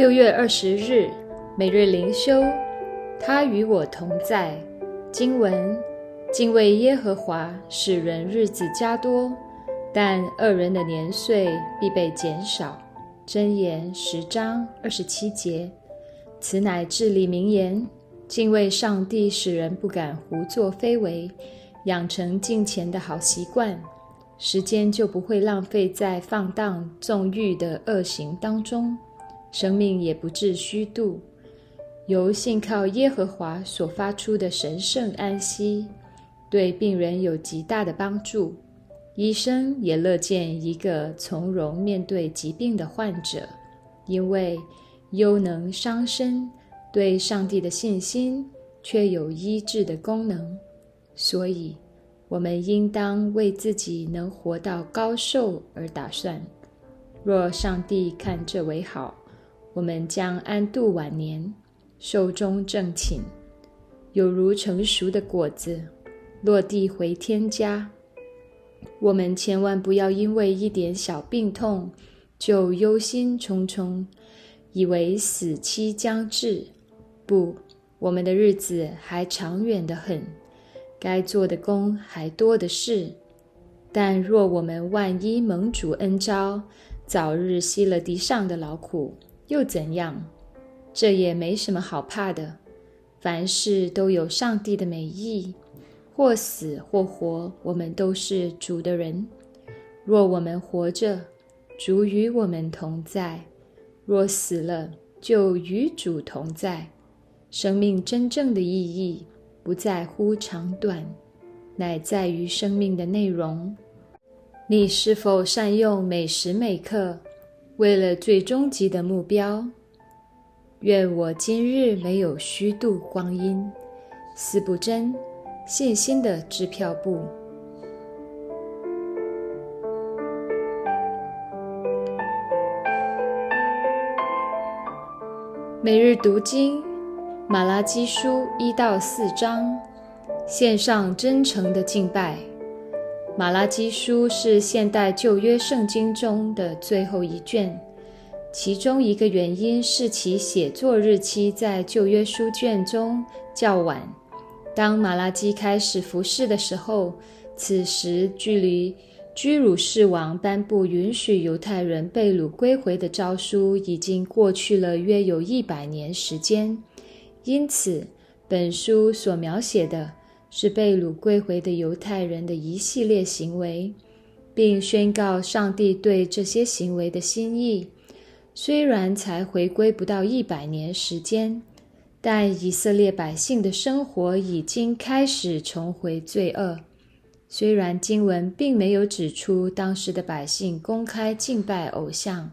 六月二十日，每日灵修，他与我同在。经文：敬畏耶和华，使人日子加多，但恶人的年岁必被减少。箴言十章二十七节。此乃至理名言：敬畏上帝，使人不敢胡作非为，养成敬虔的好习惯。时间就不会浪费在放荡纵欲的恶行当中，生命也不致虚度。由信靠耶和华所发出的神圣安息，对病人有极大的帮助。医生也乐见一个从容面对疾病的患者，因为忧能伤身，对上帝的信心却有医治的功能，所以。我们应当为自己能活到高寿而打算。若上帝看这为好，我们将安度晚年，寿终正寝，有如成熟的果子，落地回天家。我们千万不要因为一点小病痛就忧心忡忡，以为死期将至。不，我们的日子还长远得很。该做的功还多的是，但若我们万一蒙主恩招，早日息了地上的劳苦，又怎样？这也没什么好怕的。凡事都有上帝的美意，或死或活，我们都是主的人。若我们活着，主与我们同在；若死了，就与主同在。生命真正的意义。不在乎长短，乃在于生命的内容。你是否善用每时每刻，为了最终极的目标？愿我今日没有虚度光阴。思不真，信心的支票簿。每日读经。马拉基书一到四章，献上真诚的敬拜。马拉基书是现代旧约圣经中的最后一卷，其中一个原因是其写作日期在旧约书卷中较晚。当马拉基开始服侍的时候，此时距离居鲁士王颁布允许犹太人被掳归回的诏书已经过去了约有一百年时间。因此，本书所描写的是被掳归回的犹太人的一系列行为，并宣告上帝对这些行为的心意。虽然才回归不到一百年时间，但以色列百姓的生活已经开始重回罪恶。虽然经文并没有指出当时的百姓公开敬拜偶像。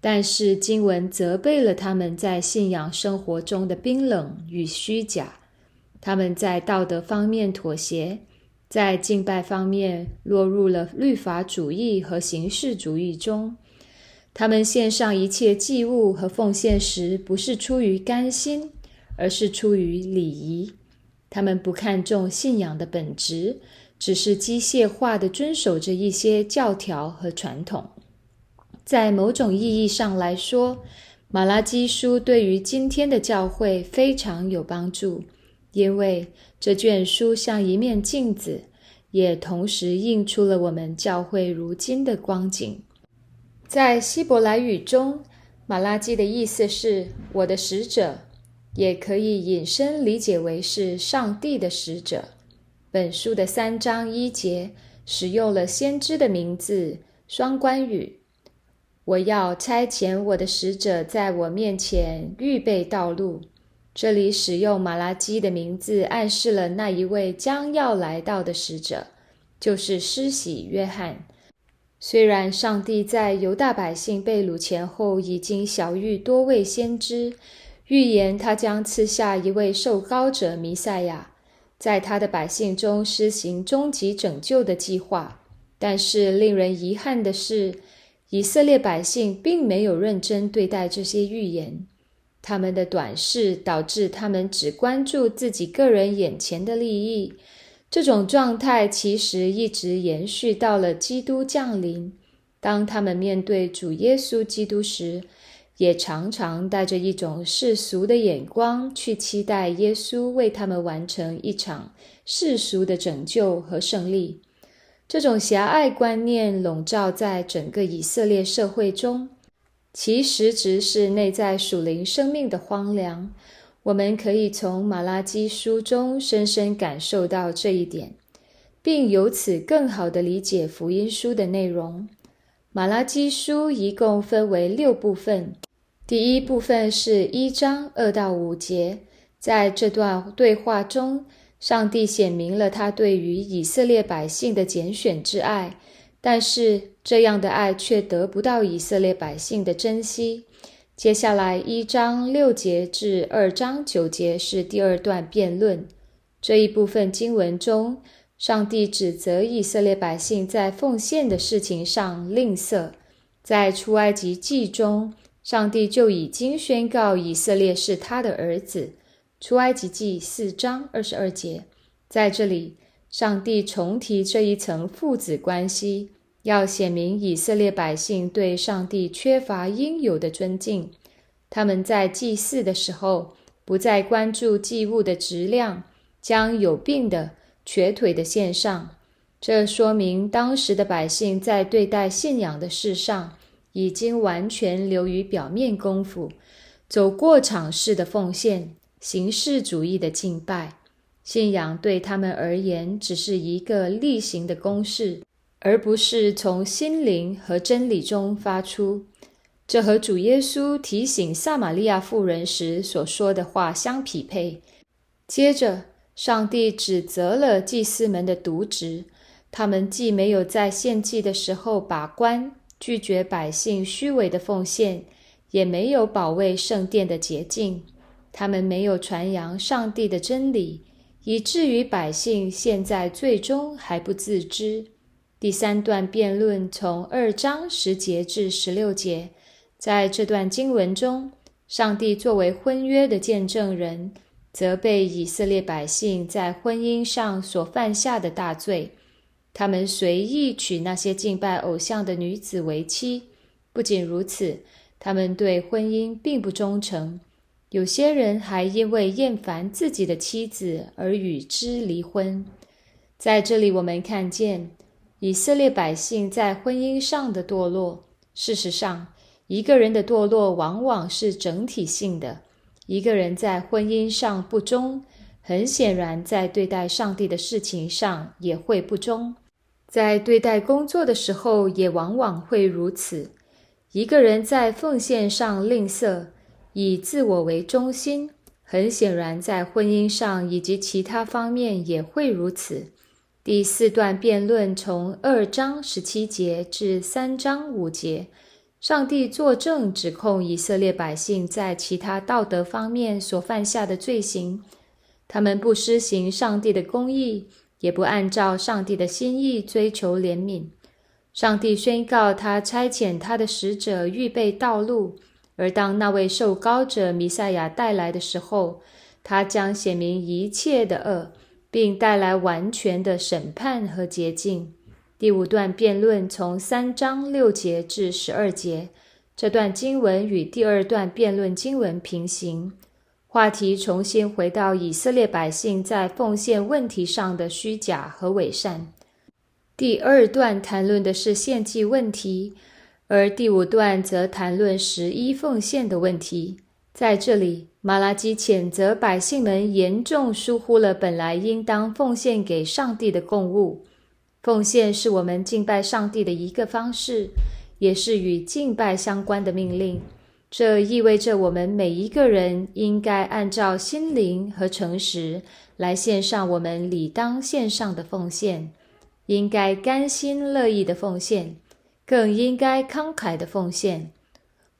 但是经文责备了他们在信仰生活中的冰冷与虚假，他们在道德方面妥协，在敬拜方面落入了律法主义和形式主义中。他们献上一切祭物和奉献时，不是出于甘心，而是出于礼仪。他们不看重信仰的本质，只是机械化的遵守着一些教条和传统。在某种意义上来说，《马拉基书》对于今天的教会非常有帮助，因为这卷书像一面镜子，也同时映出了我们教会如今的光景。在希伯来语中，“马拉基”的意思是“我的使者”，也可以引申理解为是上帝的使者。本书的三章一节使用了先知的名字双关语。我要差遣我的使者在我面前预备道路。这里使用马拉基的名字，暗示了那一位将要来到的使者，就是施洗约翰。虽然上帝在犹大百姓被掳前后已经晓谕多位先知，预言他将赐下一位受膏者弥赛亚，在他的百姓中施行终极拯救的计划，但是令人遗憾的是。以色列百姓并没有认真对待这些预言，他们的短视导致他们只关注自己个人眼前的利益。这种状态其实一直延续到了基督降临。当他们面对主耶稣基督时，也常常带着一种世俗的眼光去期待耶稣为他们完成一场世俗的拯救和胜利。这种狭隘观念笼罩在整个以色列社会中，其实质是内在属灵生命的荒凉。我们可以从马拉基书中深深感受到这一点，并由此更好地理解福音书的内容。马拉基书一共分为六部分，第一部分是一章二到五节，在这段对话中。上帝显明了他对于以色列百姓的拣选之爱，但是这样的爱却得不到以色列百姓的珍惜。接下来一章六节至二章九节是第二段辩论。这一部分经文中，上帝指责以色列百姓在奉献的事情上吝啬。在出埃及记中，上帝就已经宣告以色列是他的儿子。出埃及记四章二十二节，在这里，上帝重提这一层父子关系，要显明以色列百姓对上帝缺乏应有的尊敬。他们在祭祀的时候，不再关注祭物的质量，将有病的、瘸腿的献上。这说明当时的百姓在对待信仰的事上，已经完全流于表面功夫，走过场式的奉献。形式主义的敬拜信仰对他们而言只是一个例行的公事，而不是从心灵和真理中发出。这和主耶稣提醒撒玛利亚妇人时所说的话相匹配。接着，上帝指责了祭司们的渎职，他们既没有在献祭的时候把关，拒绝百姓虚伪的奉献，也没有保卫圣殿的洁净。他们没有传扬上帝的真理，以至于百姓现在最终还不自知。第三段辩论从二章十节至十六节，在这段经文中，上帝作为婚约的见证人，责备以色列百姓在婚姻上所犯下的大罪。他们随意娶那些敬拜偶像的女子为妻，不仅如此，他们对婚姻并不忠诚。有些人还因为厌烦自己的妻子而与之离婚。在这里，我们看见以色列百姓在婚姻上的堕落。事实上，一个人的堕落往往是整体性的。一个人在婚姻上不忠，很显然在对待上帝的事情上也会不忠。在对待工作的时候，也往往会如此。一个人在奉献上吝啬。以自我为中心，很显然，在婚姻上以及其他方面也会如此。第四段辩论从二章十七节至三章五节，上帝作证指控以色列百姓在其他道德方面所犯下的罪行。他们不施行上帝的公义，也不按照上帝的心意追求怜悯。上帝宣告，他差遣他的使者预备道路。而当那位受膏者弥赛亚带来的时候，他将显明一切的恶，并带来完全的审判和洁净。第五段辩论从三章六节至十二节，这段经文与第二段辩论经文平行，话题重新回到以色列百姓在奉献问题上的虚假和伪善。第二段谈论的是献祭问题。而第五段则谈论十一奉献的问题。在这里，马拉基谴责百姓们严重疏忽了本来应当奉献给上帝的供物。奉献是我们敬拜上帝的一个方式，也是与敬拜相关的命令。这意味着我们每一个人应该按照心灵和诚实来献上我们理当献上的奉献，应该甘心乐意的奉献。更应该慷慨的奉献。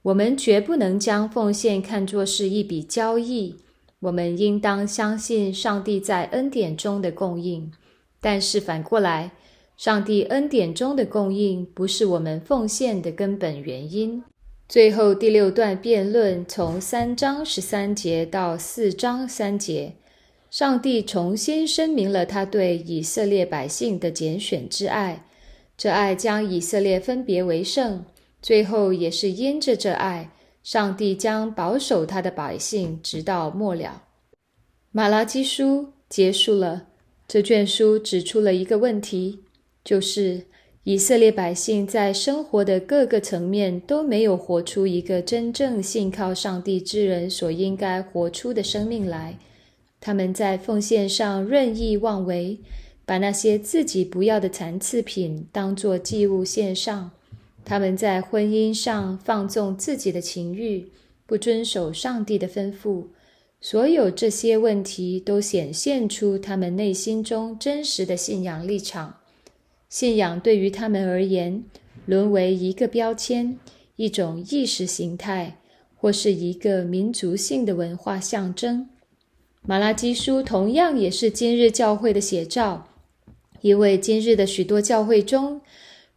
我们绝不能将奉献看作是一笔交易。我们应当相信上帝在恩典中的供应，但是反过来，上帝恩典中的供应不是我们奉献的根本原因。最后第六段辩论从三章十三节到四章三节，上帝重新声明了他对以色列百姓的拣选之爱。这爱将以色列分别为圣，最后也是因着这爱，上帝将保守他的百姓直到末了。马拉基书结束了，这卷书指出了一个问题，就是以色列百姓在生活的各个层面都没有活出一个真正信靠上帝之人所应该活出的生命来。他们在奉献上任意妄为，把那些自己不要的残次品当作祭物献上。他们在婚姻上放纵自己的情欲，不遵守上帝的吩咐。所有这些问题都显现出他们内心中真实的信仰立场。信仰对于他们而言，沦为一个标签、一种意识形态，或是一个民族性的文化象征。马拉基书同样也是今日教会的写照，因为今日的许多教会中。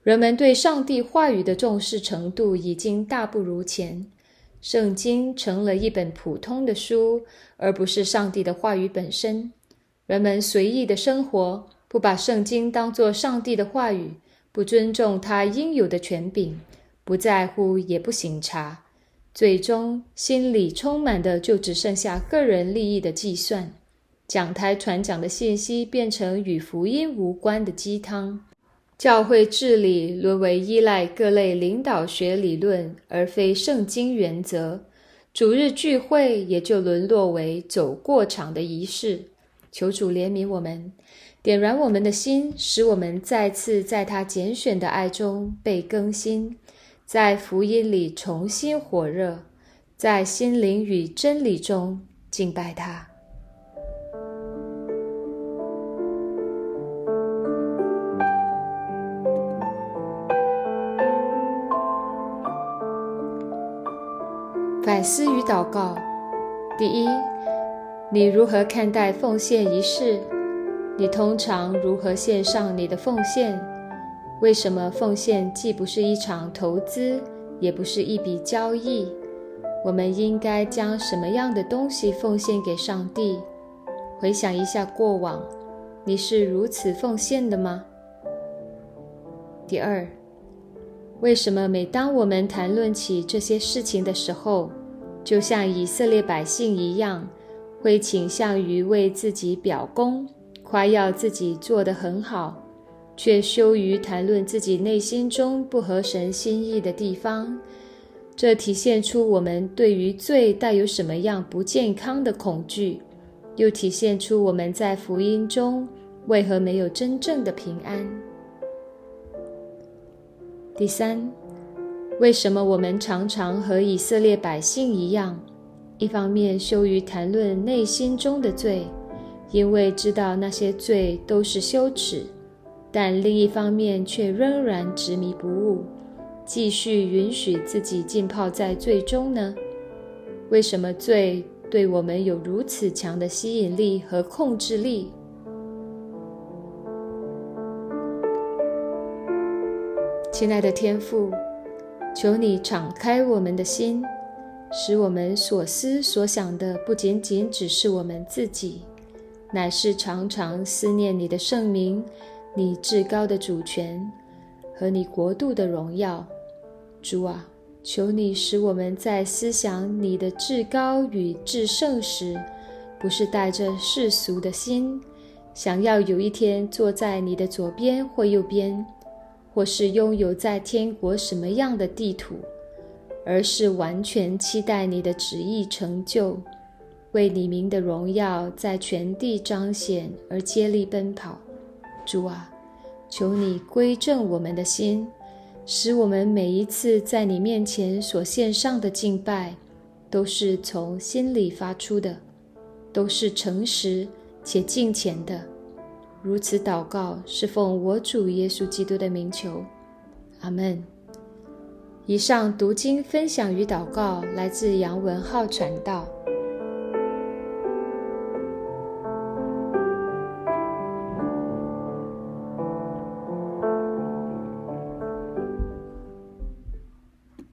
人们对上帝话语的重视程度已经大不如前，圣经成了一本普通的书，而不是上帝的话语本身。人们随意的生活，不把圣经当作上帝的话语，不尊重他应有的权柄，不在乎也不省察，最终心里充满的就只剩下个人利益的计算。讲台传讲的信息变成与福音无关的鸡汤。教会治理沦为依赖各类领导学理论，而非圣经原则；主日聚会也就沦落为走过场的仪式。求主怜悯我们，点燃我们的心，使我们再次在他拣选的爱中被更新，在福音里重新火热，在心灵与真理中敬拜他。反思与祷告：第一，你如何看待奉献仪式？你通常如何献上你的奉献？为什么奉献既不是一场投资，也不是一笔交易？我们应该将什么样的东西奉献给上帝？回想一下过往，你是如此奉献的吗？第二，为什么每当我们谈论起这些事情的时候，就像以色列百姓一样，会倾向于为自己表功，夸耀自己做得很好，却羞于谈论自己内心中不合神心意的地方。这体现出我们对于罪带有什么样不健康的恐惧，又体现出我们在福音中为何没有真正的平安。第三。为什么我们常常和以色列百姓一样，一方面羞于谈论内心中的罪，因为知道那些罪都是羞耻；但另一方面却仍然执迷不悟，继续允许自己浸泡在罪中呢？为什么罪对我们有如此强的吸引力和控制力？亲爱的天父。求你敞开我们的心，使我们所思所想的不仅仅只是我们自己，乃是常常思念你的圣名、你至高的主权和你国度的荣耀。主啊，求你使我们在思想你的至高与至圣时，不是带着世俗的心，想要有一天坐在你的左边或右边。或是拥有在天国什么样的地图，而是完全期待你的旨意成就，为你名的荣耀在全地彰显而接力奔跑。主啊，求你归正我们的心，使我们每一次在你面前所献上的敬拜，都是从心里发出的，都是诚实且敬虔的。如此祷告，是奉我主耶稣基督的名求，阿门。以上读经分享与祷告来自杨文浩传道。